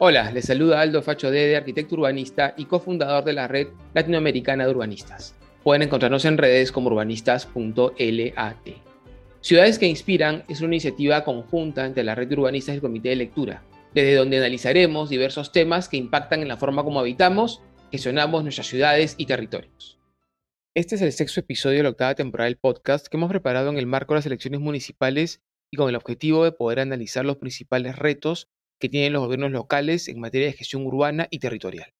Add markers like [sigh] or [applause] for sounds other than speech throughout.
Hola, les saluda Aldo Facho Dede, arquitecto urbanista y cofundador de la red latinoamericana de urbanistas. Pueden encontrarnos en redes como urbanistas.lat. Ciudades que Inspiran es una iniciativa conjunta entre la red de urbanistas y el Comité de Lectura, desde donde analizaremos diversos temas que impactan en la forma como habitamos, gestionamos nuestras ciudades y territorios. Este es el sexto episodio de la octava temporada del podcast que hemos preparado en el marco de las elecciones municipales y con el objetivo de poder analizar los principales retos que tienen los gobiernos locales en materia de gestión urbana y territorial.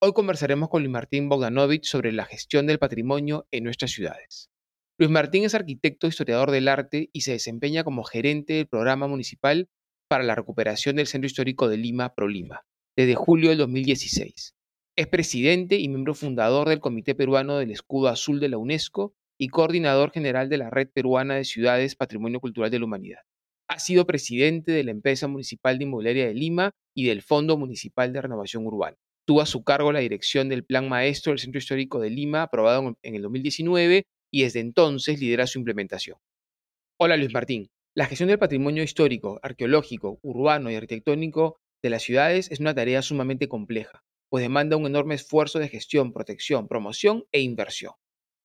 Hoy conversaremos con Luis Martín Bogdanovich sobre la gestión del patrimonio en nuestras ciudades. Luis Martín es arquitecto historiador del arte y se desempeña como gerente del programa municipal para la recuperación del Centro Histórico de Lima, ProLima, desde julio del 2016. Es presidente y miembro fundador del Comité Peruano del Escudo Azul de la UNESCO y coordinador general de la Red Peruana de Ciudades Patrimonio Cultural de la Humanidad. Ha sido presidente de la Empresa Municipal de Inmobiliaria de Lima y del Fondo Municipal de Renovación Urbana. Tuvo a su cargo la dirección del Plan Maestro del Centro Histórico de Lima, aprobado en el 2019, y desde entonces lidera su implementación. Hola Luis Martín. La gestión del patrimonio histórico, arqueológico, urbano y arquitectónico de las ciudades es una tarea sumamente compleja, pues demanda un enorme esfuerzo de gestión, protección, promoción e inversión.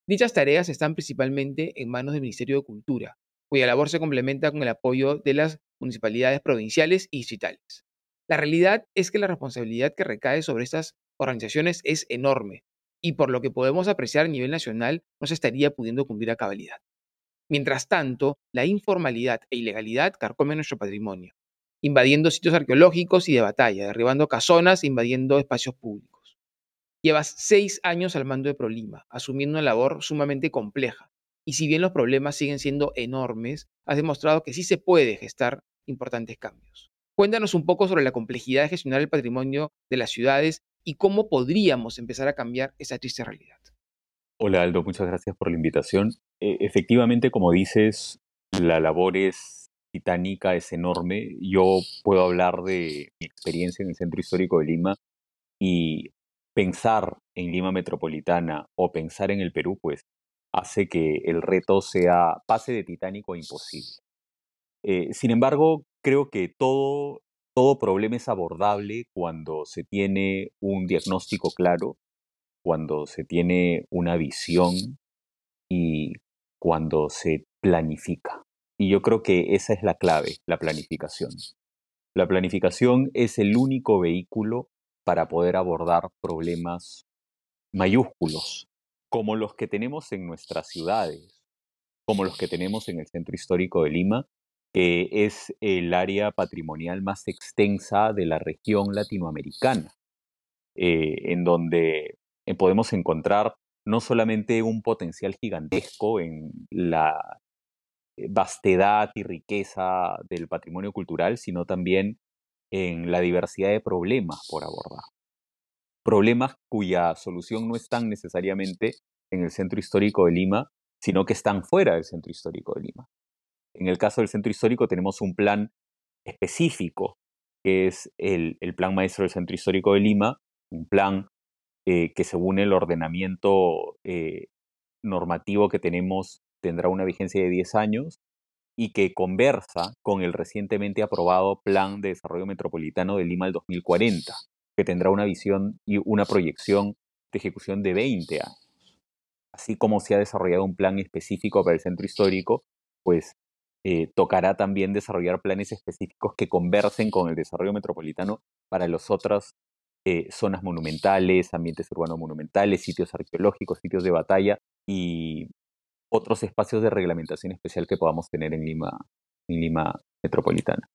Dichas tareas están principalmente en manos del Ministerio de Cultura, cuya labor se complementa con el apoyo de las municipalidades provinciales y distritales. La realidad es que la responsabilidad que recae sobre estas organizaciones es enorme, y por lo que podemos apreciar a nivel nacional no se estaría pudiendo cumplir a cabalidad. Mientras tanto, la informalidad e ilegalidad carcomen nuestro patrimonio, invadiendo sitios arqueológicos y de batalla, derribando casonas e invadiendo espacios públicos. Llevas seis años al mando de Prolima, asumiendo una labor sumamente compleja, y si bien los problemas siguen siendo enormes, has demostrado que sí se puede gestar importantes cambios. Cuéntanos un poco sobre la complejidad de gestionar el patrimonio de las ciudades y cómo podríamos empezar a cambiar esa triste realidad. Hola Aldo, muchas gracias por la invitación. E, efectivamente, como dices, la labor es titánica, es enorme. Yo puedo hablar de mi experiencia en el Centro Histórico de Lima y pensar en Lima Metropolitana o pensar en el Perú, pues hace que el reto sea pase de titánico a imposible. Eh, sin embargo, creo que todo, todo problema es abordable cuando se tiene un diagnóstico claro, cuando se tiene una visión y cuando se planifica. Y yo creo que esa es la clave, la planificación. La planificación es el único vehículo para poder abordar problemas mayúsculos, como los que tenemos en nuestras ciudades, como los que tenemos en el centro histórico de Lima, que es el área patrimonial más extensa de la región latinoamericana, eh, en donde eh, podemos encontrar no solamente un potencial gigantesco en la eh, vastedad y riqueza del patrimonio cultural, sino también en la diversidad de problemas por abordar problemas cuya solución no están necesariamente en el centro histórico de Lima, sino que están fuera del centro histórico de Lima. En el caso del centro histórico tenemos un plan específico, que es el, Plan Maestro del Centro Histórico de Lima, un plan eh, que según el ordenamiento eh, normativo que tenemos tendrá una vigencia de 10 años y que conversa con el recientemente aprobado Plan de Desarrollo Metropolitano de Lima al 2040 que tendrá una visión y una proyección de ejecución de 20 años. Así como se ha desarrollado un plan específico para el centro histórico, pues eh, tocará también desarrollar planes específicos que conversen con el desarrollo metropolitano para las otras eh, zonas monumentales, ambientes urbanos monumentales, sitios arqueológicos, sitios de batalla y otros espacios de reglamentación especial que podamos tener en Lima, en Lima metropolitana.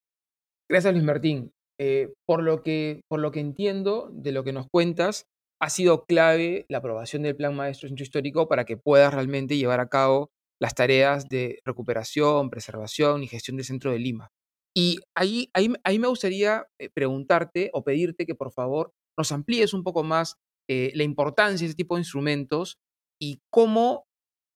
Gracias, Luis Martín. Eh, por, lo que, por lo que entiendo de lo que nos cuentas, ha sido clave la aprobación del Plan Maestro Centro Histórico para que puedas realmente llevar a cabo las tareas de recuperación, preservación y gestión del centro de Lima. Y ahí, ahí, ahí me gustaría eh, preguntarte o pedirte que por favor nos amplíes un poco más eh, la importancia de este tipo de instrumentos y cómo,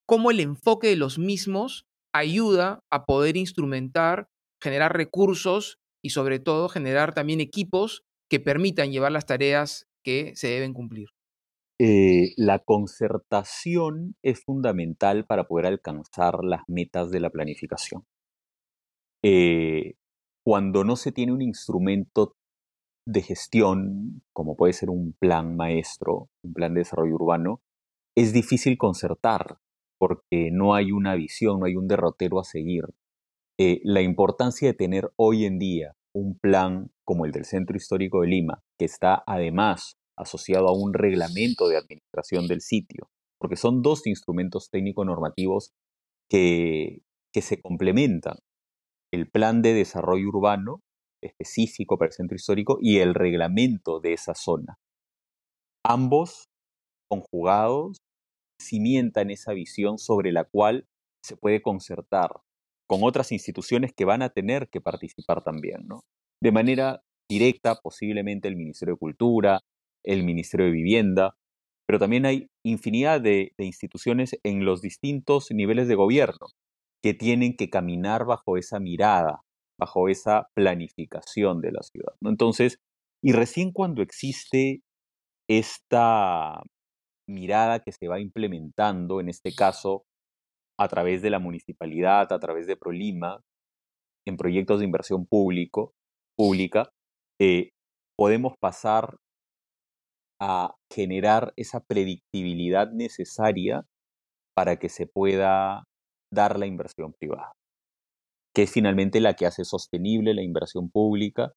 cómo el enfoque de los mismos ayuda a poder instrumentar, generar recursos y sobre todo generar también equipos que permitan llevar las tareas que se deben cumplir. Eh, la concertación es fundamental para poder alcanzar las metas de la planificación. Eh, cuando no se tiene un instrumento de gestión, como puede ser un plan maestro, un plan de desarrollo urbano, es difícil concertar porque no hay una visión, no hay un derrotero a seguir. Eh, la importancia de tener hoy en día un plan como el del Centro Histórico de Lima, que está además asociado a un reglamento de administración del sitio, porque son dos instrumentos técnico-normativos que, que se complementan. El plan de desarrollo urbano específico para el centro histórico y el reglamento de esa zona. Ambos conjugados cimientan esa visión sobre la cual se puede concertar con otras instituciones que van a tener que participar también, ¿no? De manera directa, posiblemente el Ministerio de Cultura, el Ministerio de Vivienda, pero también hay infinidad de, instituciones en los distintos niveles de gobierno que tienen que caminar bajo esa mirada, bajo esa planificación de la ciudad. Entonces, y recién cuando existe esta mirada que se va implementando, en este caso, a través de la municipalidad, a través de Prolima, en proyectos de inversión público, pública, eh, podemos pasar a generar esa predictibilidad necesaria para que se pueda dar la inversión privada, que es finalmente la que hace sostenible la inversión pública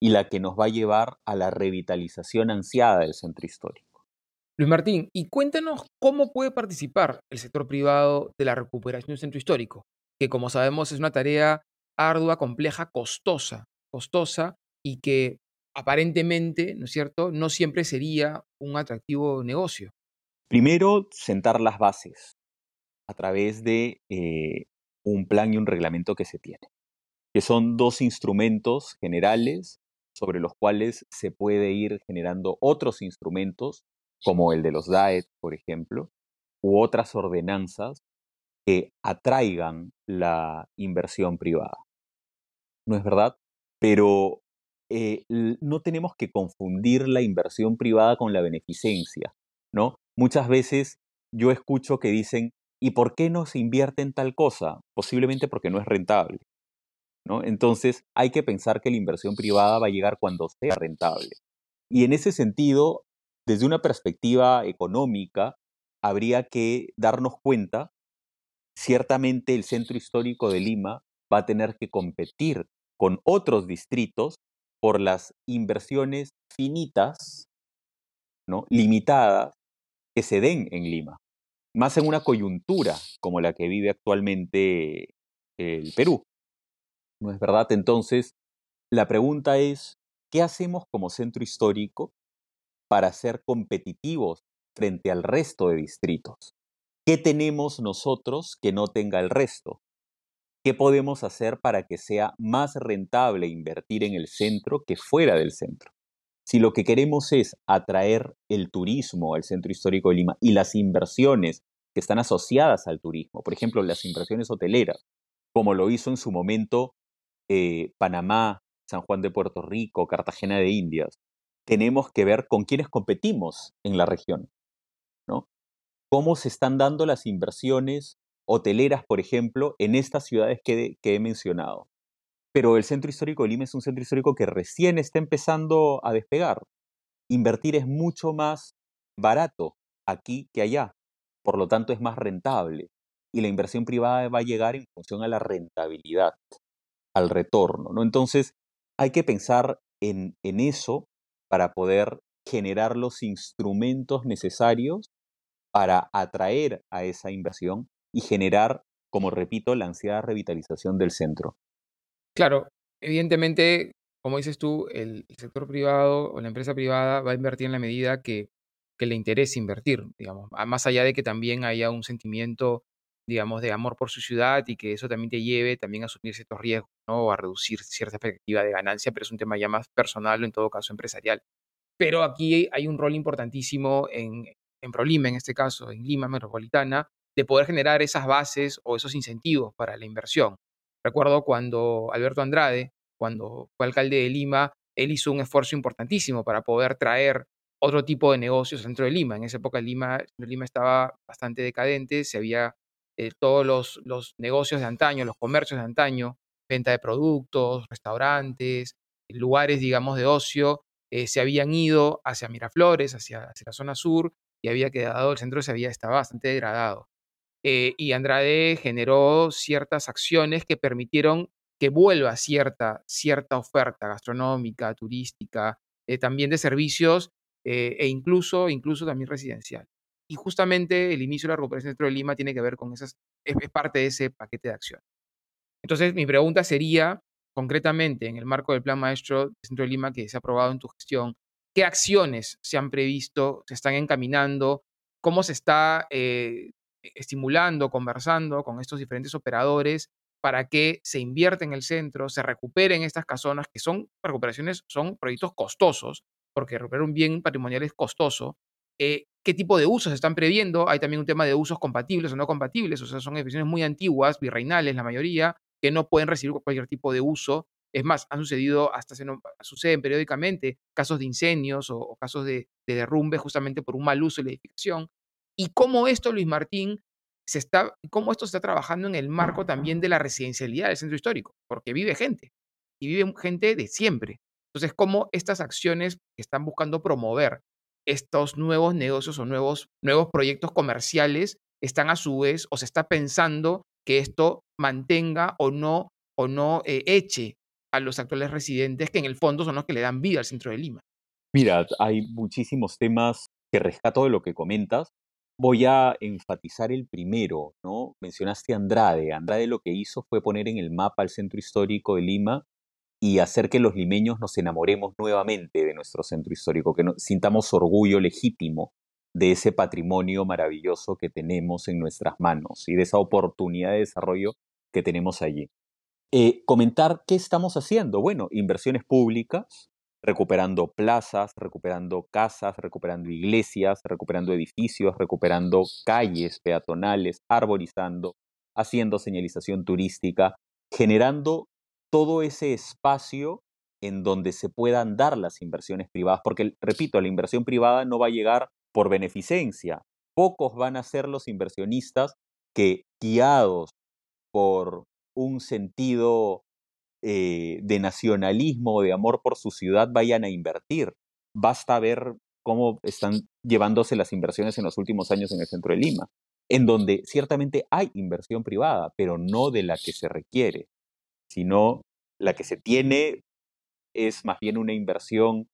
y la que nos va a llevar a la revitalización ansiada del centro histórico. Luis Martín, y cuéntanos cómo puede participar el sector privado de la recuperación del centro histórico, que como sabemos es una tarea ardua, compleja, costosa, costosa y que aparentemente, ¿no es cierto?, no siempre sería un atractivo negocio. Primero, sentar las bases a través de eh, un plan y un reglamento que se tiene, que son dos instrumentos generales sobre los cuales se puede ir generando otros instrumentos, como el de los DAET, por ejemplo, u otras ordenanzas que atraigan la inversión privada. ¿No es verdad? Pero eh, no tenemos que confundir la inversión privada con la beneficencia, ¿no? Muchas veces yo escucho que dicen, ¿y por qué no se invierte en tal cosa? Posiblemente porque no es rentable, ¿no? Entonces hay que pensar que la inversión privada va a llegar cuando sea rentable. Y en ese sentido, desde una perspectiva económica, habría que darnos cuenta, ciertamente el centro histórico de Lima va a tener que competir con otros distritos por las inversiones finitas, ¿no? limitadas, que se den en Lima, más en una coyuntura como la que vive actualmente el Perú. ¿No es verdad? Entonces, la pregunta es, ¿qué hacemos como centro histórico para ser competitivos frente al resto de distritos? ¿Qué tenemos nosotros que no tenga el resto? ¿Qué podemos hacer para que sea más rentable invertir en el centro que fuera del centro? Si lo que queremos es atraer el turismo al centro histórico de Lima y las inversiones que están asociadas al turismo, por ejemplo, las inversiones hoteleras, como lo hizo en su momento eh, Panamá, San Juan de Puerto Rico, Cartagena de Indias, tenemos que ver con quiénes competimos en la región, ¿no? Cómo se están dando las inversiones hoteleras, por ejemplo, en estas ciudades que, he mencionado. Pero el centro histórico de Lima es un centro histórico que recién está empezando a despegar. Invertir es mucho más barato aquí que allá, por lo tanto es más rentable. Y la inversión privada va a llegar en función a la rentabilidad, al retorno. ¿no? Entonces, hay que pensar en, en eso para poder generar los instrumentos necesarios para atraer a esa inversión y generar, como repito, la ansiada revitalización del centro. Claro, evidentemente, como dices tú, el, sector privado o la empresa privada va a invertir en la medida que, le interese invertir, digamos, más allá de que también haya un sentimiento, digamos, de amor por su ciudad y que eso también te lleve también a asumir ciertos riesgos, ¿no? O a reducir cierta expectativa de ganancia, pero es un tema ya más personal o en todo caso empresarial. Pero aquí hay un rol importantísimo en, en Prolima, en este caso, en Lima Metropolitana, de poder generar esas bases o esos incentivos para la inversión. Recuerdo cuando Alberto Andrade, cuando fue alcalde de Lima, él hizo un esfuerzo importantísimo para poder traer otro tipo de negocios dentro de Lima. En esa época Lima, Lima estaba bastante decadente, se había eh, todos los, negocios de antaño, los comercios de antaño, venta de productos, restaurantes, lugares, digamos, de ocio, eh, se habían ido hacia Miraflores, hacia, hacia, la zona sur, y había quedado, el centro se había, estaba bastante degradado. Eh, y Andrade generó ciertas acciones que permitieron que vuelva cierta, cierta oferta gastronómica, turística, también de servicios e incluso, incluso también residencial. Y justamente el inicio de la recuperación del centro de Lima tiene que ver con esas, es, parte de ese paquete de acción. Entonces, mi pregunta sería, concretamente, en el marco del Plan Maestro del Centro de Lima que se ha aprobado en tu gestión, ¿qué acciones se han previsto, se están encaminando? ¿Cómo se está eh, estimulando, conversando con estos diferentes operadores para que se invierta en el centro, se recuperen estas casonas, que son recuperaciones, son proyectos costosos, porque recuperar un bien patrimonial es costoso, eh, qué tipo de usos están previendo. Hay también un tema de usos compatibles o no compatibles, o sea, son edificaciones muy antiguas, virreinales la mayoría, que no pueden recibir cualquier tipo de uso. Es más, han sucedido, hasta se suceden periódicamente casos de incendios o, casos de, derrumbe justamente por un mal uso de la edificación. Y cómo esto, Luis Martín, se está, cómo esto se está trabajando en el marco también de la residencialidad del centro histórico, porque vive gente y vive gente de siempre. Entonces, cómo estas acciones que están buscando promover estos nuevos negocios o nuevos, nuevos proyectos comerciales están a su vez o se está pensando que esto mantenga o no, o no eh, eche a los actuales residentes que en el fondo son los que le dan vida al centro de Lima. Mira, hay muchísimos temas que rescato de lo que comentas. Voy a enfatizar el primero, ¿no? Mencionaste a Andrade. Andrade lo que hizo fue poner en el mapa el centro histórico de Lima y hacer que los limeños nos enamoremos nuevamente de nuestro centro histórico, que sintamos orgullo legítimo de ese patrimonio maravilloso que tenemos en nuestras manos y de esa oportunidad de desarrollo que tenemos allí. Eh, comentar qué estamos haciendo. Bueno, inversiones públicas, recuperando plazas, recuperando casas, recuperando iglesias, recuperando edificios, recuperando calles peatonales, arborizando, haciendo señalización turística, generando todo ese espacio en donde se puedan dar las inversiones privadas, porque, repito, la inversión privada no va a llegar por beneficencia. Pocos van a ser los inversionistas que, guiados por un sentido eh, de nacionalismo o de amor por su ciudad, vayan a invertir. Basta ver cómo están llevándose las inversiones en los últimos años en el centro de Lima, en donde ciertamente hay inversión privada, pero no de la que se requiere sino la que se tiene es más bien una inversión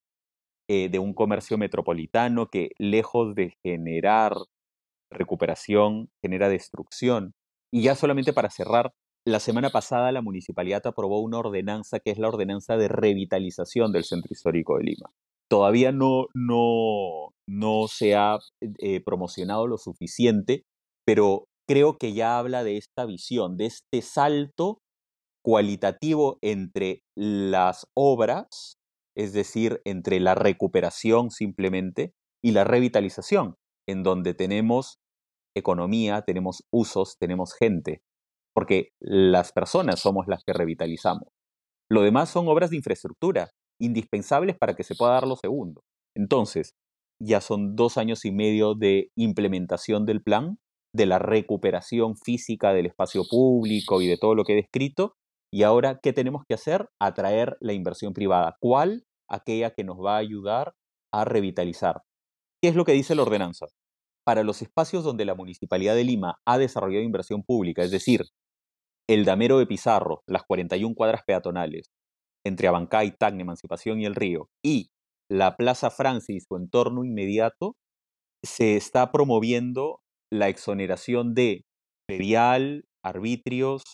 eh, de un comercio metropolitano que lejos de generar recuperación, genera destrucción. Y ya solamente para cerrar, la semana pasada la municipalidad aprobó una ordenanza que es la ordenanza de revitalización del centro histórico de Lima. Todavía no, no, no se ha eh, promocionado lo suficiente, pero creo que ya habla de esta visión, de este salto cualitativo entre las obras, es decir, entre la recuperación simplemente y la revitalización, en donde tenemos economía, tenemos usos, tenemos gente, porque las personas somos las que revitalizamos. Lo demás son obras de infraestructura, indispensables para que se pueda dar lo segundo. Entonces, ya son dos años y medio de implementación del plan, de la recuperación física del espacio público y de todo lo que he descrito, y ahora, ¿qué tenemos que hacer? Atraer la inversión privada. ¿Cuál? Aquella que nos va a ayudar a revitalizar. ¿Qué es lo que dice la ordenanza? Para los espacios donde la Municipalidad de Lima ha desarrollado inversión pública, es decir, el Damero de Pizarro, las 41 cuadras peatonales, entre Abancay, Tacna, Emancipación y El Río, y la Plaza Francia y entorno inmediato, se está promoviendo la exoneración de ferial, arbitrios,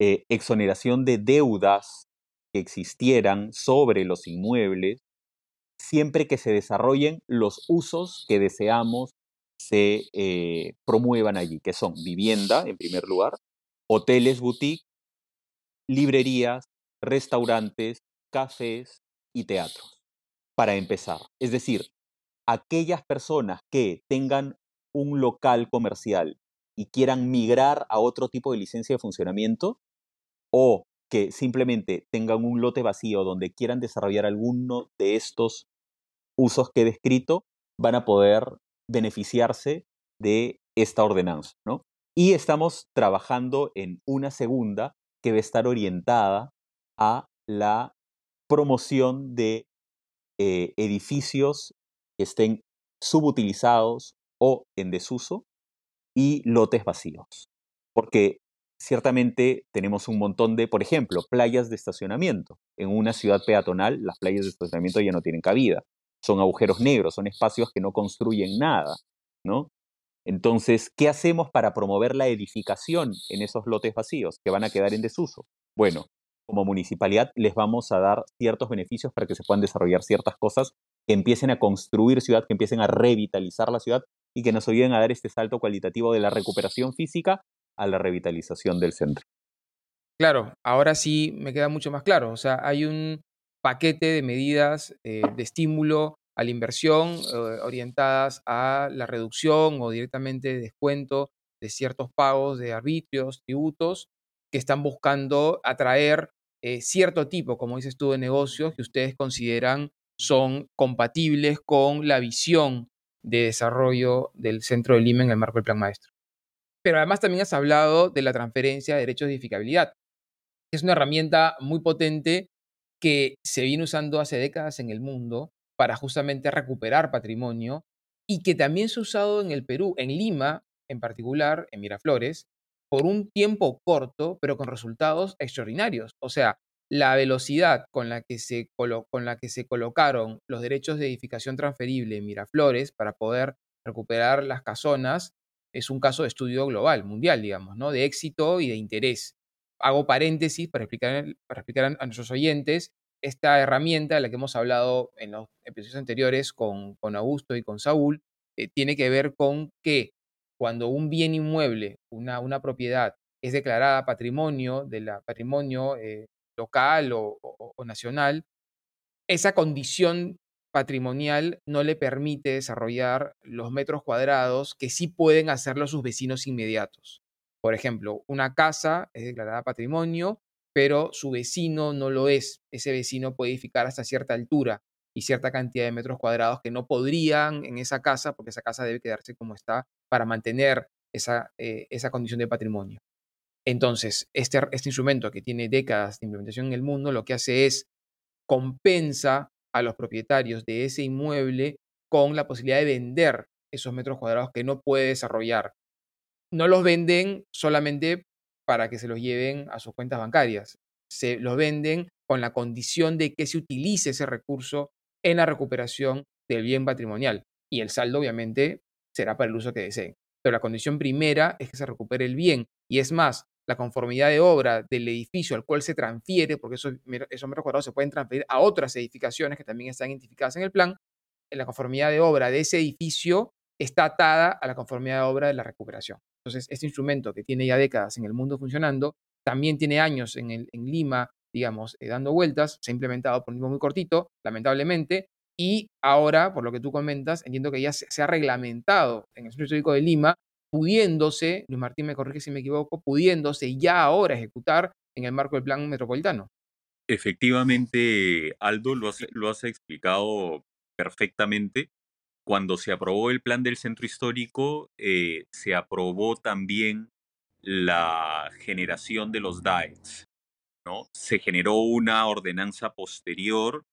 eh, exoneración de deudas que existieran sobre los inmuebles, siempre que se desarrollen los usos que deseamos se eh, promuevan allí, que son vivienda, en primer lugar, hoteles boutique, librerías, restaurantes, cafés y teatros, para empezar. Es decir, aquellas personas que tengan un local comercial y quieran migrar a otro tipo de licencia de funcionamiento, o que simplemente tengan un lote vacío donde quieran desarrollar alguno de estos usos que he descrito, van a poder beneficiarse de esta ordenanza. ¿no? Y estamos trabajando en una segunda que va a estar orientada a la promoción de eh, edificios que estén subutilizados o en desuso y lotes vacíos. Porque ciertamente tenemos un montón de, por ejemplo, playas de estacionamiento. En una ciudad peatonal, las playas de estacionamiento ya no tienen cabida. Son agujeros negros, son espacios que no construyen nada, ¿no? Entonces, ¿qué hacemos para promover la edificación en esos lotes vacíos que van a quedar en desuso? Bueno, como municipalidad les vamos a dar ciertos beneficios para que se puedan desarrollar ciertas cosas, que empiecen a construir ciudad, que empiecen a revitalizar la ciudad y que nos ayuden a dar este salto cualitativo de la recuperación física a la revitalización del centro. Claro, ahora sí me queda mucho más claro. O sea, hay un paquete de medidas eh, de estímulo a la inversión eh, orientadas a la reducción o directamente descuento de ciertos pagos de arbitrios, tributos, que están buscando atraer eh, cierto tipo, como dices tú, de negocios que ustedes consideran son compatibles con la visión de desarrollo del centro de Lima en el marco del Plan Maestro. Pero además también has hablado de la transferencia de derechos de edificabilidad. Es una herramienta muy potente que se viene usando hace décadas en el mundo para justamente recuperar patrimonio y que también se ha usado en el Perú, en Lima en particular, en Miraflores, por un tiempo corto, pero con resultados extraordinarios. O sea, la velocidad con la que se, con la que se colocaron los derechos de edificación transferible en Miraflores para poder recuperar las casonas es un caso de estudio global, mundial, digamos, ¿no? De éxito y de interés. Hago paréntesis para explicar, para explicar a nuestros oyentes esta herramienta de la que hemos hablado en los episodios anteriores con, con Augusto y con Saúl, eh, tiene que ver con que cuando un bien inmueble, una, una propiedad, es declarada patrimonio de la patrimonio eh, local o, nacional, esa condición patrimonial no le permite desarrollar los metros cuadrados que sí pueden hacerlo sus vecinos inmediatos. Por ejemplo, una casa es declarada patrimonio, pero su vecino no lo es. Ese vecino puede edificar hasta cierta altura y cierta cantidad de metros cuadrados que no podrían en esa casa, porque esa casa debe quedarse como está para mantener esa, eh, esa condición de patrimonio. Entonces, este, este instrumento que tiene décadas de implementación en el mundo, lo que hace es compensa a los propietarios de ese inmueble con la posibilidad de vender esos metros cuadrados que no puede desarrollar. No los venden solamente para que se los lleven a sus cuentas bancarias, se los venden con la condición de que se utilice ese recurso en la recuperación del bien patrimonial. Y el saldo, obviamente, será para el uso que deseen. Pero la condición primera es que se recupere el bien. Y es más, la conformidad de obra del edificio al cual se transfiere, porque esos, esos metros cuadrados se pueden transferir a otras edificaciones que también están identificadas en el plan, la conformidad de obra de ese edificio está atada a la conformidad de obra de la recuperación. Entonces, este instrumento que tiene ya décadas en el mundo funcionando, también tiene años en, el, en Lima, digamos, eh, dando vueltas, se ha implementado por un tiempo muy cortito, lamentablemente, y ahora, por lo que tú comentas, entiendo que ya se, se ha reglamentado en el Centro Histórico de Lima pudiéndose, Luis Martín me corrige si me equivoco, pudiéndose ya ahora ejecutar en el marco del plan metropolitano. Efectivamente, Aldo, lo has, explicado perfectamente. Cuando se aprobó el plan del centro histórico, eh, se aprobó también la generación de los DAETs. ¿no? Se generó una ordenanza posterior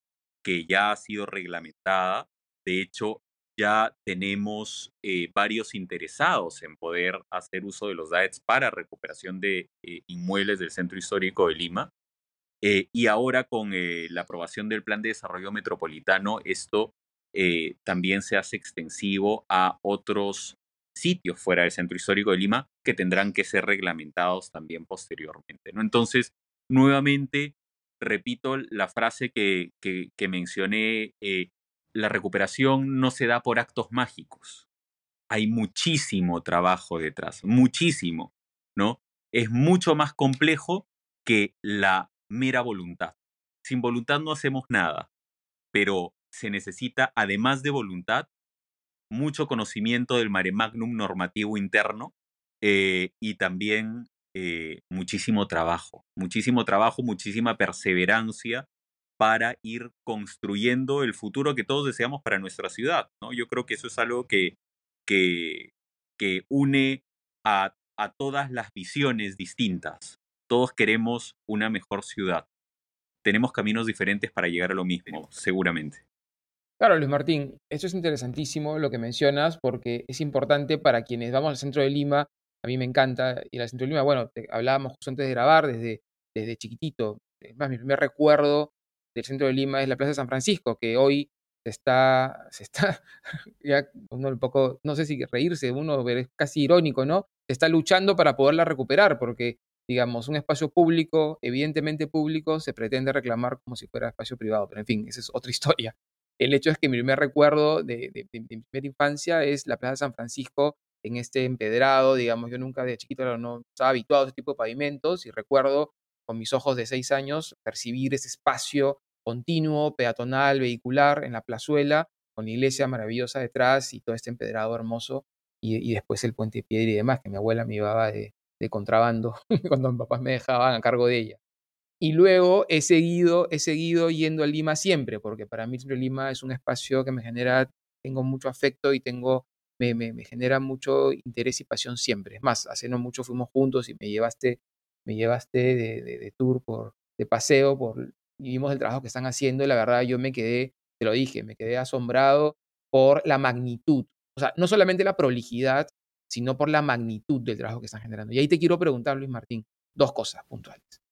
que ya ha sido reglamentada. De hecho, ya tenemos eh, varios interesados en poder hacer uso de los DAETs para recuperación de eh, inmuebles del centro histórico de Lima. Eh, y ahora con la aprobación del Plan de Desarrollo Metropolitano, esto también se hace extensivo a otros sitios fuera del centro histórico de Lima que tendrán que ser reglamentados también posteriormente. ¿no? Entonces, nuevamente, repito la frase que, que, que mencioné la recuperación no se da por actos mágicos. Hay muchísimo trabajo detrás, muchísimo, ¿no? Es mucho más complejo que la mera voluntad. Sin voluntad no hacemos nada, pero se necesita, además de voluntad, mucho conocimiento del mare magnum normativo interno eh, y también eh, muchísimo trabajo, muchísimo trabajo, muchísima perseverancia para ir construyendo el futuro que todos deseamos para nuestra ciudad. ¿no? Yo creo que eso es algo que, que, une a, a todas las visiones distintas. Todos queremos una mejor ciudad. Tenemos caminos diferentes para llegar a lo mismo, seguramente. Claro, Luis Martín, esto es interesantísimo lo que mencionas porque es importante para quienes vamos al centro de Lima. A mí me encanta ir al centro de Lima. Bueno, hablábamos justo antes de grabar desde, desde chiquitito. Es más, mi primer recuerdo del centro de Lima es la Plaza de San Francisco, que hoy se está, se está, [laughs] ya uno un poco, no sé si reírse, uno es casi irónico, ¿no? Se está luchando para poderla recuperar, porque, digamos, un espacio público, evidentemente público, se pretende reclamar como si fuera espacio privado, pero en fin, esa es otra [laughs] historia. El hecho es que mi primer recuerdo de, mi primera infancia es la Plaza de San Francisco en este empedrado, digamos, yo nunca de chiquito no estaba habituado a ese tipo de pavimentos y recuerdo con mis ojos de seis años percibir ese espacio continuo, peatonal, vehicular en la plazuela, con la iglesia maravillosa detrás y todo este empedrado hermoso y, después el puente de piedra y demás, que mi abuela me llevaba de, de contrabando [laughs] cuando mis papás me dejaban a cargo de ella. Y luego he seguido, he seguido yendo a Lima siempre, porque para mí Lima es un espacio que me genera, tengo mucho afecto y tengo, me, me, me, genera mucho interés y pasión siempre. Es más, hace no mucho fuimos juntos y me llevaste, me llevaste de, de, tour, por, de paseo, por, y vimos el trabajo que están haciendo y la verdad yo me quedé, te lo dije, me quedé asombrado por la magnitud. O sea, no solamente la prolijidad, sino por la magnitud del trabajo que están generando. Y ahí te quiero preguntar, Luis Martín, dos cosas puntuales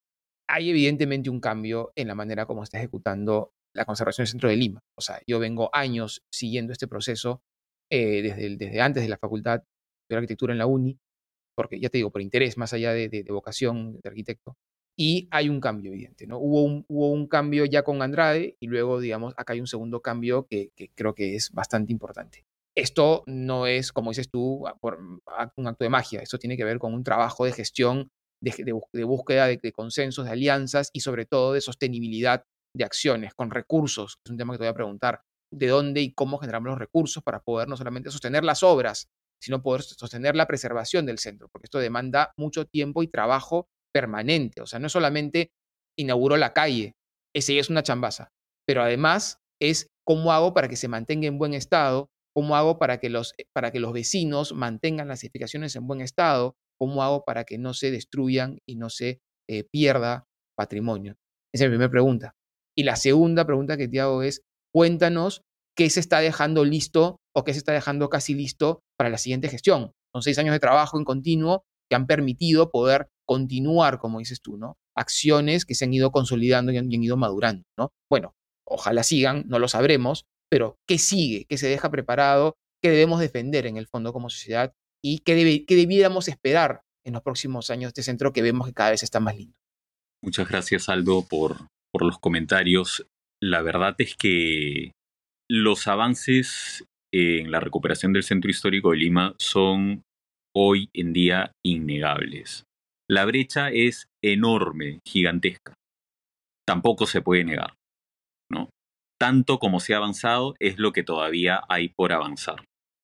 hay evidentemente un cambio en la manera como está ejecutando la conservación del centro de Lima. O sea, yo vengo años siguiendo este proceso eh, desde antes de la Facultad de Arquitectura en la UNI, porque ya te digo, por interés más allá de, vocación de arquitecto. Y hay un cambio evidente, ¿no? Hubo un, hubo un cambio ya con Andrade y luego, digamos, acá hay un segundo cambio que, que creo que es bastante importante. Esto no es, como dices tú, por un acto de magia, esto tiene que ver con un trabajo de gestión de, búsqueda de, consensos, de alianzas y sobre todo de sostenibilidad de acciones con recursos, es un tema que te voy a preguntar, de dónde y cómo generamos los recursos para poder no solamente sostener las obras, sino poder sostener la preservación del centro, porque esto demanda mucho tiempo y trabajo permanente. O sea, no solamente inauguró la calle, ese es una chambaza, pero además es cómo hago para que se mantenga en buen estado, cómo hago para que los, para que los vecinos mantengan las edificaciones en buen estado, ¿Cómo hago para que no se destruyan y no se eh, pierda patrimonio? Esa es mi primera pregunta. Y la segunda pregunta que te hago es, cuéntanos qué se está dejando listo o qué se está dejando casi listo para la siguiente gestión. Son seis años de trabajo en continuo que han permitido poder continuar, como dices tú, ¿no? Acciones que se han ido consolidando y han, ido madurando, ¿no? Bueno, ojalá sigan, no lo sabremos, pero ¿qué sigue? ¿Qué se deja preparado? ¿Qué debemos defender en el fondo como sociedad y qué, debiéramos esperar en los próximos años de este centro que vemos que cada vez está más lindo. Muchas gracias, Aldo, por, por los comentarios. La verdad es que los avances en la recuperación del centro histórico de Lima son hoy en día innegables. La brecha es enorme, gigantesca. Tampoco se puede negar. ¿no? Tanto como se ha avanzado es lo que todavía hay por avanzar.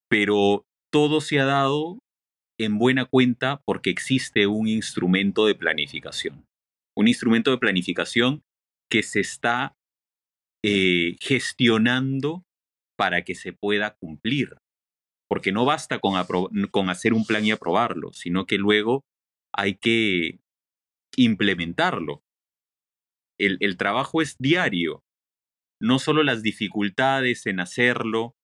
Pero todo se ha dado en buena cuenta porque existe un instrumento de planificación. Un instrumento de planificación que se está eh, gestionando para que se pueda cumplir. Porque no basta con, hacer un plan y aprobarlo, sino que luego hay que implementarlo. El, el trabajo es diario, no solo las dificultades en hacerlo,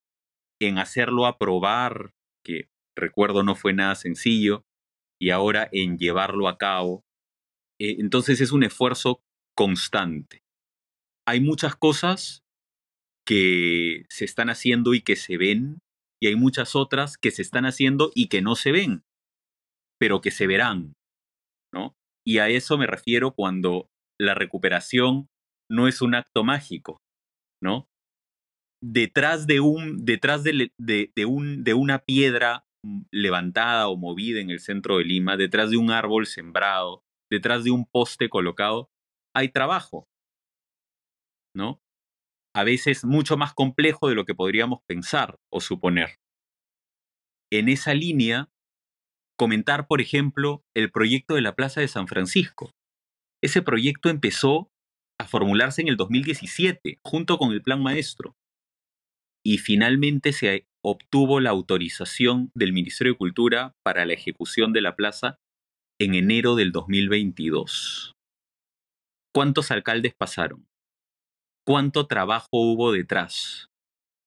en hacerlo aprobar que recuerdo no fue nada sencillo, y ahora en llevarlo a cabo. Eh, entonces es un esfuerzo constante. Hay muchas cosas que se están haciendo y que se ven, y hay muchas otras que se están haciendo y que no se ven, pero que se verán, ¿no? Y a eso me refiero cuando la recuperación no es un acto mágico, ¿no? detrás de un, detrás de, un, de una piedra levantada o movida en el centro de Lima, detrás de un árbol sembrado, detrás de un poste colocado, hay trabajo, ¿no? A veces mucho más complejo de lo que podríamos pensar o suponer. En esa línea, comentar, por ejemplo, el proyecto de la Plaza de San Francisco. Ese proyecto empezó a formularse en el 2017, junto con el Plan Maestro y finalmente se obtuvo la autorización del Ministerio de Cultura para la ejecución de la plaza en enero del 2022. ¿Cuántos alcaldes pasaron? ¿Cuánto trabajo hubo detrás?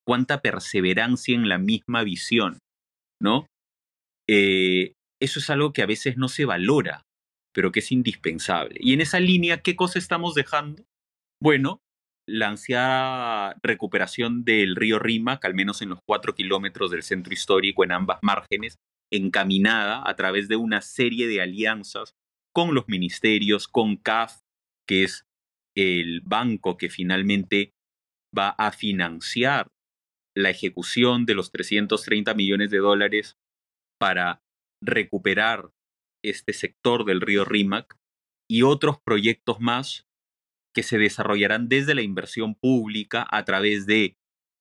cuánta perseverancia en la misma visión, ¿no? Eh, eso es algo que a veces no se valora, pero que es indispensable. Y en esa línea, ¿qué cosa estamos dejando? Bueno, la ansiada recuperación del río Rímac, al menos en los cuatro kilómetros del centro histórico en ambas márgenes, encaminada a través de una serie de alianzas con los ministerios, con CAF, que es el banco que finalmente va a financiar la ejecución de los 330 millones de dólares para recuperar este sector del río Rímac y otros proyectos más que se desarrollarán desde la inversión pública a través de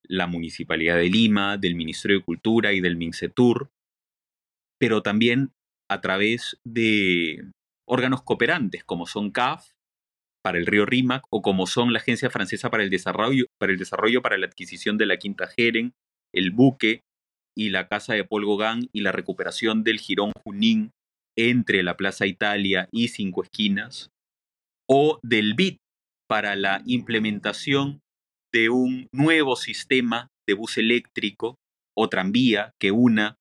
la Municipalidad de Lima, del Ministerio de Cultura y del MINCETUR, pero también a través de órganos cooperantes como son CAF para el río Rímac o como son la Agencia Francesa para el Desarrollo para, el desarrollo para la adquisición de la Quinta Jeren, el buque y la Casa de Paul Gauguin y la recuperación del Girón Junín entre la Plaza Italia y Cinco Esquinas, o del BIT para la implementación de un nuevo sistema de bus eléctrico o tranvía que una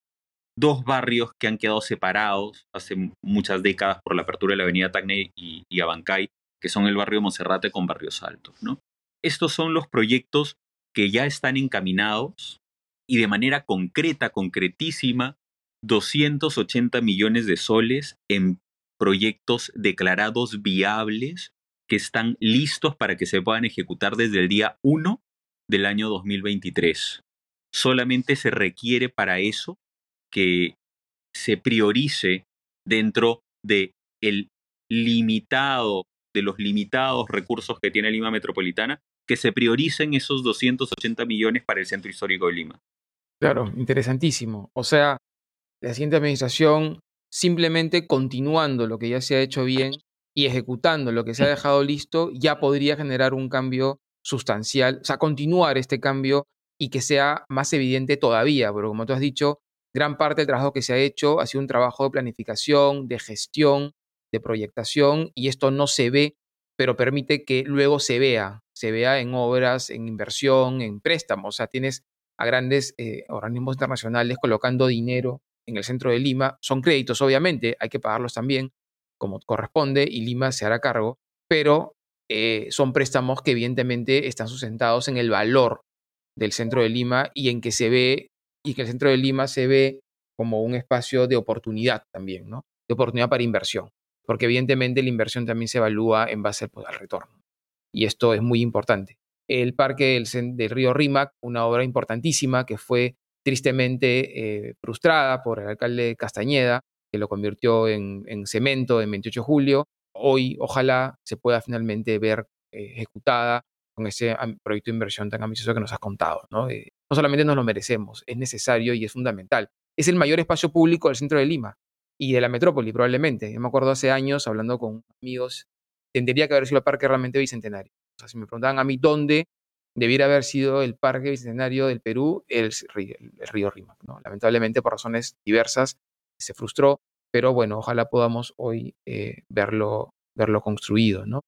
dos barrios que han quedado separados hace muchas décadas por la apertura de la avenida Tacne y, y Abancay, que son el barrio Monserrate con Barrios Altos. ¿no? Estos son los proyectos que ya están encaminados y de manera concreta, concretísima, 280 millones de soles en proyectos declarados viables que están listos para que se puedan ejecutar desde el día 1 del año 2023. Solamente se requiere para eso que se priorice dentro de el limitado de los limitados recursos que tiene Lima Metropolitana, que se prioricen esos 280 millones para el centro histórico de Lima. Claro, interesantísimo. O sea, la siguiente administración simplemente continuando lo que ya se ha hecho bien y ejecutando lo que se ha dejado listo, ya podría generar un cambio sustancial, o sea, continuar este cambio y que sea más evidente todavía, pero como tú has dicho, gran parte del trabajo que se ha hecho ha sido un trabajo de planificación, de gestión, de proyectación, y esto no se ve, pero permite que luego se vea, se vea en obras, en inversión, en préstamos. O sea, tienes a grandes eh, organismos internacionales colocando dinero en el centro de Lima. Son créditos, obviamente, hay que pagarlos también, como corresponde, y Lima se hará cargo, pero eh, son préstamos que evidentemente están sustentados en el valor del centro de Lima y en que se ve y que el centro de Lima se ve como un espacio de oportunidad también, ¿no? De oportunidad para inversión, porque evidentemente la inversión también se evalúa en base pues, al retorno. Y esto es muy importante. El parque del, río Rímac, una obra importantísima que fue tristemente eh, frustrada por el alcalde Castañeda, que lo convirtió en, cemento en 28 de julio. Hoy, ojalá se pueda finalmente ver eh, ejecutada con ese proyecto de inversión tan ambicioso que nos has contado. ¿no? Eh, no solamente nos lo merecemos, es necesario y es fundamental. Es el mayor espacio público del centro de Lima y de la metrópoli, probablemente. Yo me acuerdo hace años hablando con amigos, tendría que haber sido el parque realmente bicentenario. O sea, si me preguntaban a mí dónde debiera haber sido el parque bicentenario del Perú, el, el, río Rímac. ¿no? Lamentablemente, por razones diversas, se frustró, pero bueno, ojalá podamos hoy eh, verlo, verlo construido. ¿no?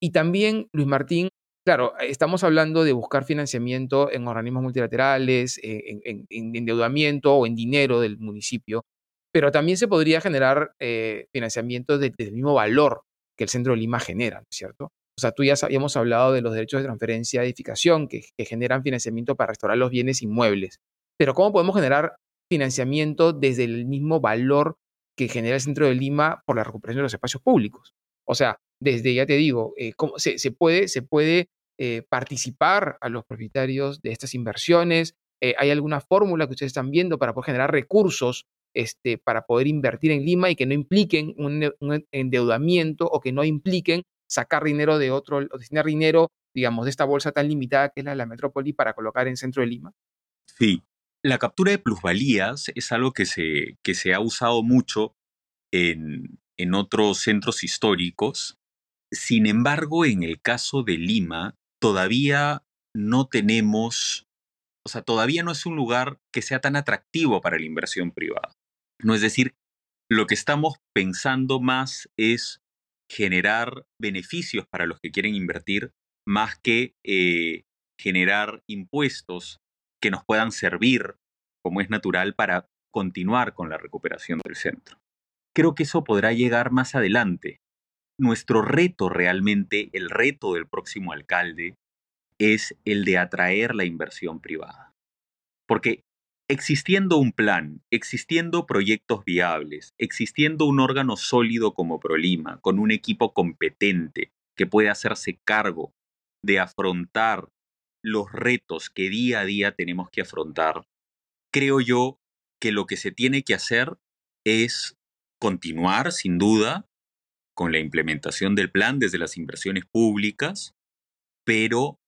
Y también, Luis Martín, Claro, estamos hablando de buscar financiamiento en organismos multilaterales, eh, en, endeudamiento o en dinero del municipio, pero también se podría generar eh, financiamiento del mismo valor que el centro de Lima genera, ¿cierto? O sea, tú ya habíamos hablado de los derechos de transferencia de edificación que, generan financiamiento para restaurar los bienes inmuebles, pero ¿cómo podemos generar financiamiento desde el mismo valor que genera el centro de Lima por la recuperación de los espacios públicos? O sea, desde, ya te digo, eh, ¿cómo se, puede, se puede eh, participar a los propietarios de estas inversiones? ¿Hay alguna fórmula que ustedes están viendo para poder generar recursos este, para poder invertir en Lima y que no impliquen un, endeudamiento o que no impliquen sacar dinero de otro, o destinar dinero, digamos, de esta bolsa tan limitada que es la de la metrópoli para colocar en centro de Lima? Sí, la captura de plusvalías es algo que se, que se ha usado mucho en, en otros centros históricos. Sin embargo, en el caso de Lima, todavía no tenemos, o sea, todavía no es un lugar que sea tan atractivo para la inversión privada. No es decir, lo que estamos pensando más es generar beneficios para los que quieren invertir más que eh, generar impuestos que nos puedan servir, como es natural, para continuar con la recuperación del centro. Creo que eso podrá llegar más adelante. Nuestro reto realmente, el reto del próximo alcalde, es el de atraer la inversión privada. Porque existiendo un plan, existiendo proyectos viables, existiendo un órgano sólido como Prolima, con un equipo competente que puede hacerse cargo de afrontar los retos que día a día tenemos que afrontar, creo yo que lo que se tiene que hacer es continuar, sin duda, con la implementación del plan desde las inversiones públicas, pero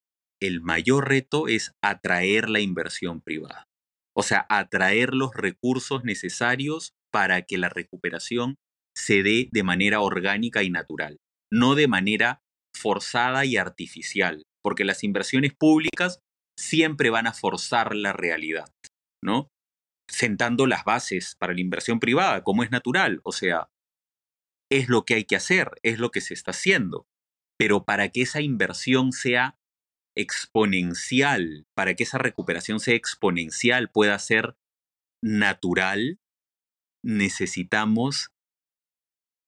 el mayor reto es atraer la inversión privada. O sea, atraer los recursos necesarios para que la recuperación se dé de manera orgánica y natural, no de manera forzada y artificial, porque las inversiones públicas siempre van a forzar la realidad, ¿no? Sentando las bases para la inversión privada, como es natural, o sea, es lo que hay que hacer, es lo que se está haciendo, pero para que esa inversión sea exponencial, para que esa recuperación sea exponencial, pueda ser natural, necesitamos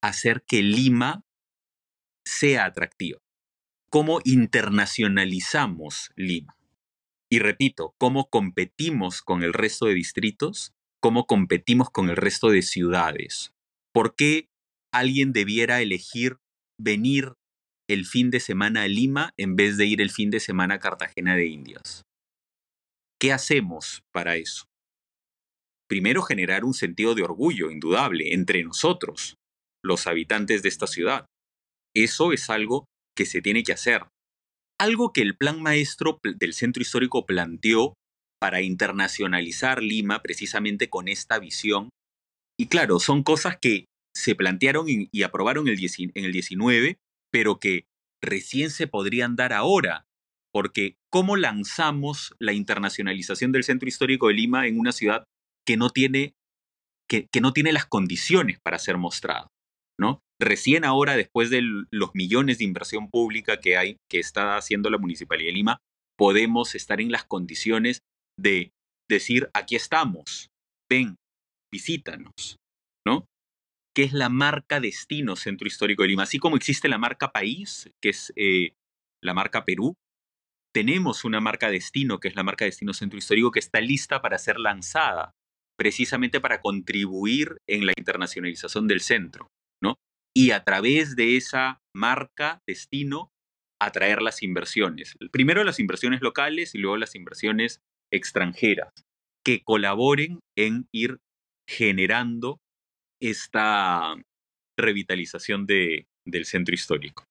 hacer que Lima sea atractiva. ¿Cómo internacionalizamos Lima? Y repito, ¿cómo competimos con el resto de distritos? ¿Cómo competimos con el resto de ciudades? ¿Por qué alguien debiera elegir venir el fin de semana a Lima en vez de ir el fin de semana a Cartagena de Indias. ¿Qué hacemos para eso? Primero, generar un sentido de orgullo indudable entre nosotros, los habitantes de esta ciudad. Eso es algo que se tiene que hacer. Algo que el plan maestro del centro histórico planteó para internacionalizar Lima precisamente con esta visión. Y claro, son cosas que se plantearon y, aprobaron en el 19, pero que recién se podrían dar ahora, porque ¿cómo lanzamos la internacionalización del centro histórico de Lima en una ciudad que no tiene, que, no tiene las condiciones para ser mostrado? ¿no? Recién ahora, después de los millones de inversión pública que hay, que está haciendo la Municipalidad de Lima, podemos estar en las condiciones de decir, aquí estamos, ven, visítanos, ¿no? Que es la marca destino Centro Histórico de Lima. Así como existe la marca país, que es eh, la marca Perú, tenemos una marca destino, que es la marca destino Centro Histórico, que está lista para ser lanzada, precisamente para contribuir en la internacionalización del centro, ¿no? Y a través de esa marca destino, atraer las inversiones. Primero las inversiones locales y luego las inversiones extranjeras, que colaboren en ir generando esta revitalización de, del centro histórico.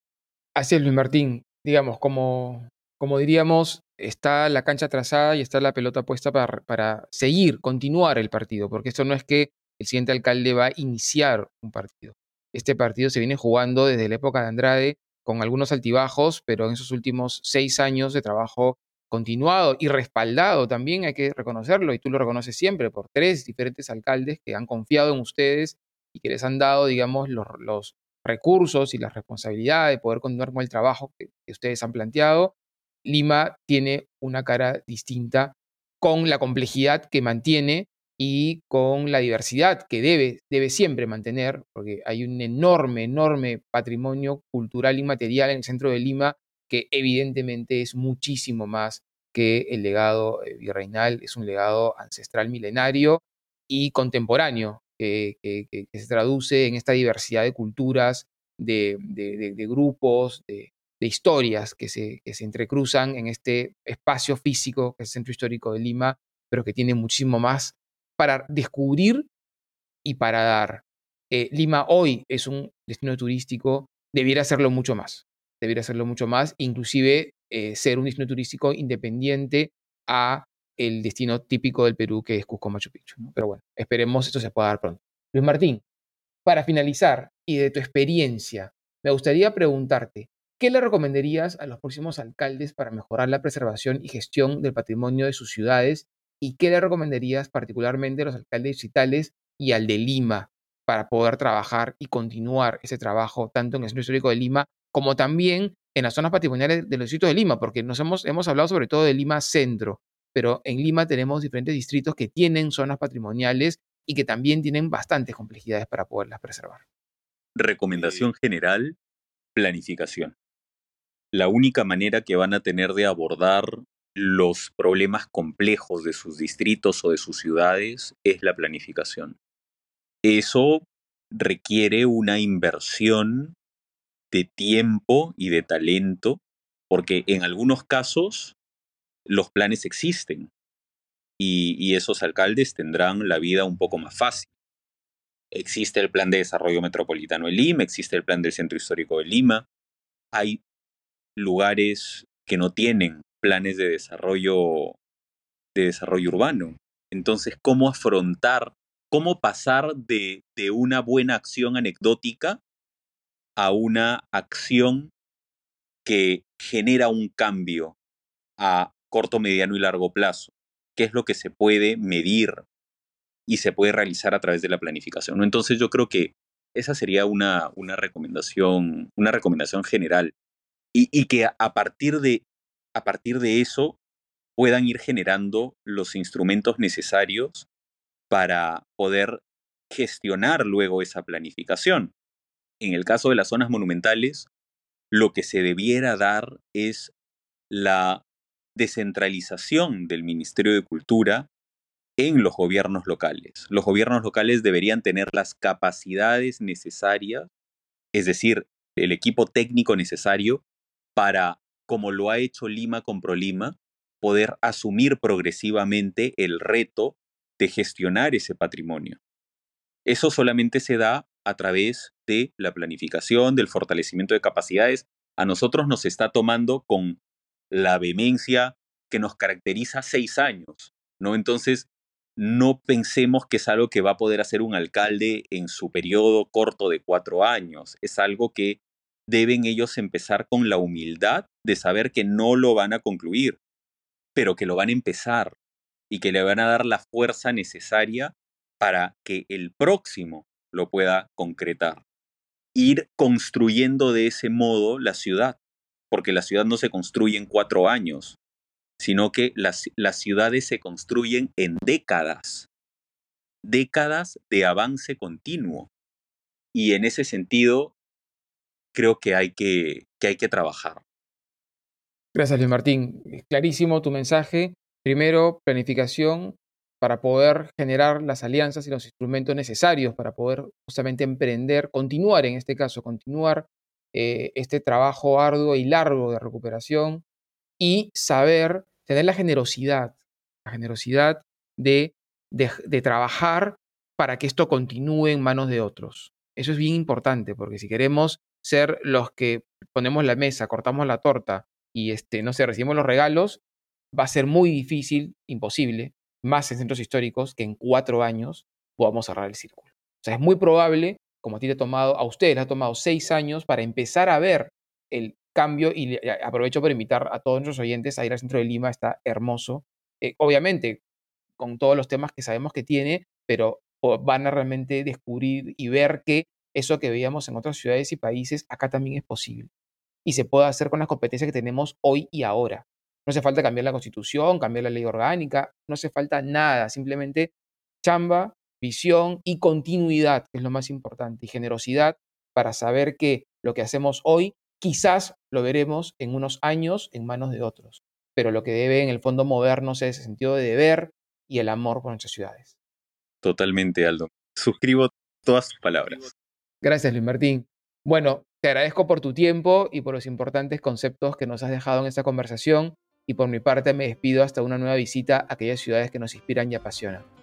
Así es, Luis Martín. Digamos, como, como diríamos, está la cancha trazada y está la pelota puesta para, para seguir, continuar el partido, porque esto no es que el siguiente alcalde va a iniciar un partido. Este partido se viene jugando desde la época de Andrade, con algunos altibajos, pero en esos últimos seis años de trabajo continuado y respaldado también, hay que reconocerlo, y tú lo reconoces siempre, por tres diferentes alcaldes que han confiado en ustedes y que les han dado, digamos, los, recursos y la responsabilidad de poder continuar con el trabajo que, ustedes han planteado. Lima tiene una cara distinta con la complejidad que mantiene y con la diversidad que debe, debe siempre mantener, porque hay un enorme, enorme patrimonio cultural y material en el centro de Lima que evidentemente es muchísimo más que el legado eh, virreinal, es un legado ancestral milenario y contemporáneo, que, se traduce en esta diversidad de culturas, de, grupos, de, historias que se, entrecruzan en este espacio físico que es el Centro Histórico de Lima, pero que tiene muchísimo más para descubrir y para dar. Eh, Lima hoy es un destino turístico, debiera serlo mucho más debería hacerlo mucho más, inclusive eh, ser un destino turístico independiente a el destino típico del Perú que es Cusco Machu Picchu. Pero bueno, esperemos esto se pueda dar pronto. Luis Martín, para finalizar y de tu experiencia, me gustaría preguntarte, ¿qué le recomendarías a los próximos alcaldes para mejorar la preservación y gestión del patrimonio de sus ciudades? ¿Y qué le recomendarías particularmente a los alcaldes digitales y al de Lima para poder trabajar y continuar ese trabajo tanto en el Centro Histórico de Lima como también en las zonas patrimoniales de los distritos de Lima, porque nos hemos, hemos hablado sobre todo de Lima Centro, pero en Lima tenemos diferentes distritos que tienen zonas patrimoniales y que también tienen bastantes complejidades para poderlas preservar. Recomendación general, planificación. La única manera que van a tener de abordar los problemas complejos de sus distritos o de sus ciudades es la planificación. Eso requiere una inversión de tiempo y de talento, porque en algunos casos los planes existen y, esos alcaldes tendrán la vida un poco más fácil. Existe el plan de desarrollo metropolitano de Lima, existe el plan del centro histórico de Lima. Hay lugares que no tienen planes de desarrollo, de desarrollo urbano. Entonces, ¿cómo afrontar, cómo pasar de, una buena acción anecdótica a una acción que genera un cambio a corto, mediano y largo plazo? ¿Qué es lo que se puede medir y se puede realizar a través de la planificación? Entonces, yo creo que esa sería una, una recomendación, una recomendación general. Y, y que a partir de a partir de eso puedan ir generando los instrumentos necesarios para poder gestionar luego esa planificación. En el caso de las zonas monumentales, lo que se debiera dar es la descentralización del Ministerio de Cultura en los gobiernos locales. Los gobiernos locales deberían tener las capacidades necesarias, es decir, el equipo técnico necesario para como lo ha hecho Lima con ProLima, poder asumir progresivamente el reto de gestionar ese patrimonio. Eso solamente se da a través de la planificación, del fortalecimiento de capacidades. A nosotros nos está tomando con la vehemencia que nos caracteriza seis años, ¿no? Entonces, no pensemos que es algo que va a poder hacer un alcalde en su periodo corto de cuatro años. Es algo que deben ellos empezar con la humildad de saber que no lo van a concluir, pero que lo van a empezar y que le van a dar la fuerza necesaria para que el próximo lo pueda concretar. Ir construyendo de ese modo la ciudad, porque la ciudad no se construye en cuatro años, sino que las, las ciudades se construyen en décadas, décadas de avance continuo. Y en ese sentido, creo que hay que, que, hay que trabajar. Gracias, Luis Martín. Clarísimo tu mensaje. Primero, planificación para poder generar las alianzas y los instrumentos necesarios para poder justamente emprender, continuar en este caso, continuar eh, este trabajo arduo y largo de recuperación y saber tener la generosidad, la generosidad de, de, de trabajar para que esto continúe en manos de otros. Eso es bien importante porque si queremos ser los que ponemos la mesa, cortamos la torta y este, no sé, recibimos los regalos, va a ser muy difícil, imposible, más en centros históricos, que en cuatro años podamos cerrar el círculo. O sea, es muy probable, como a ti te ha tomado, a ustedes les ha tomado seis años para empezar a ver el cambio y aprovecho para invitar a todos nuestros oyentes a ir al centro de Lima, está hermoso. Eh, obviamente, con todos los temas que sabemos que tiene, pero van a realmente descubrir y ver que eso que veíamos en otras ciudades y países, acá también es posible. Y se puede hacer con las competencias que tenemos hoy y ahora. No hace falta cambiar la constitución, cambiar la ley orgánica, no hace falta nada, simplemente chamba, visión y continuidad, que es lo más importante, y generosidad para saber que lo que hacemos hoy quizás lo veremos en unos años en manos de otros, pero lo que debe en el fondo movernos es el sentido de deber y el amor por nuestras ciudades. Totalmente, Aldo. Suscribo todas sus palabras. Gracias, Luis Martín. Bueno, te agradezco por tu tiempo y por los importantes conceptos que nos has dejado en esta conversación y por mi parte me despido hasta una nueva visita a aquellas ciudades que nos inspiran y apasionan.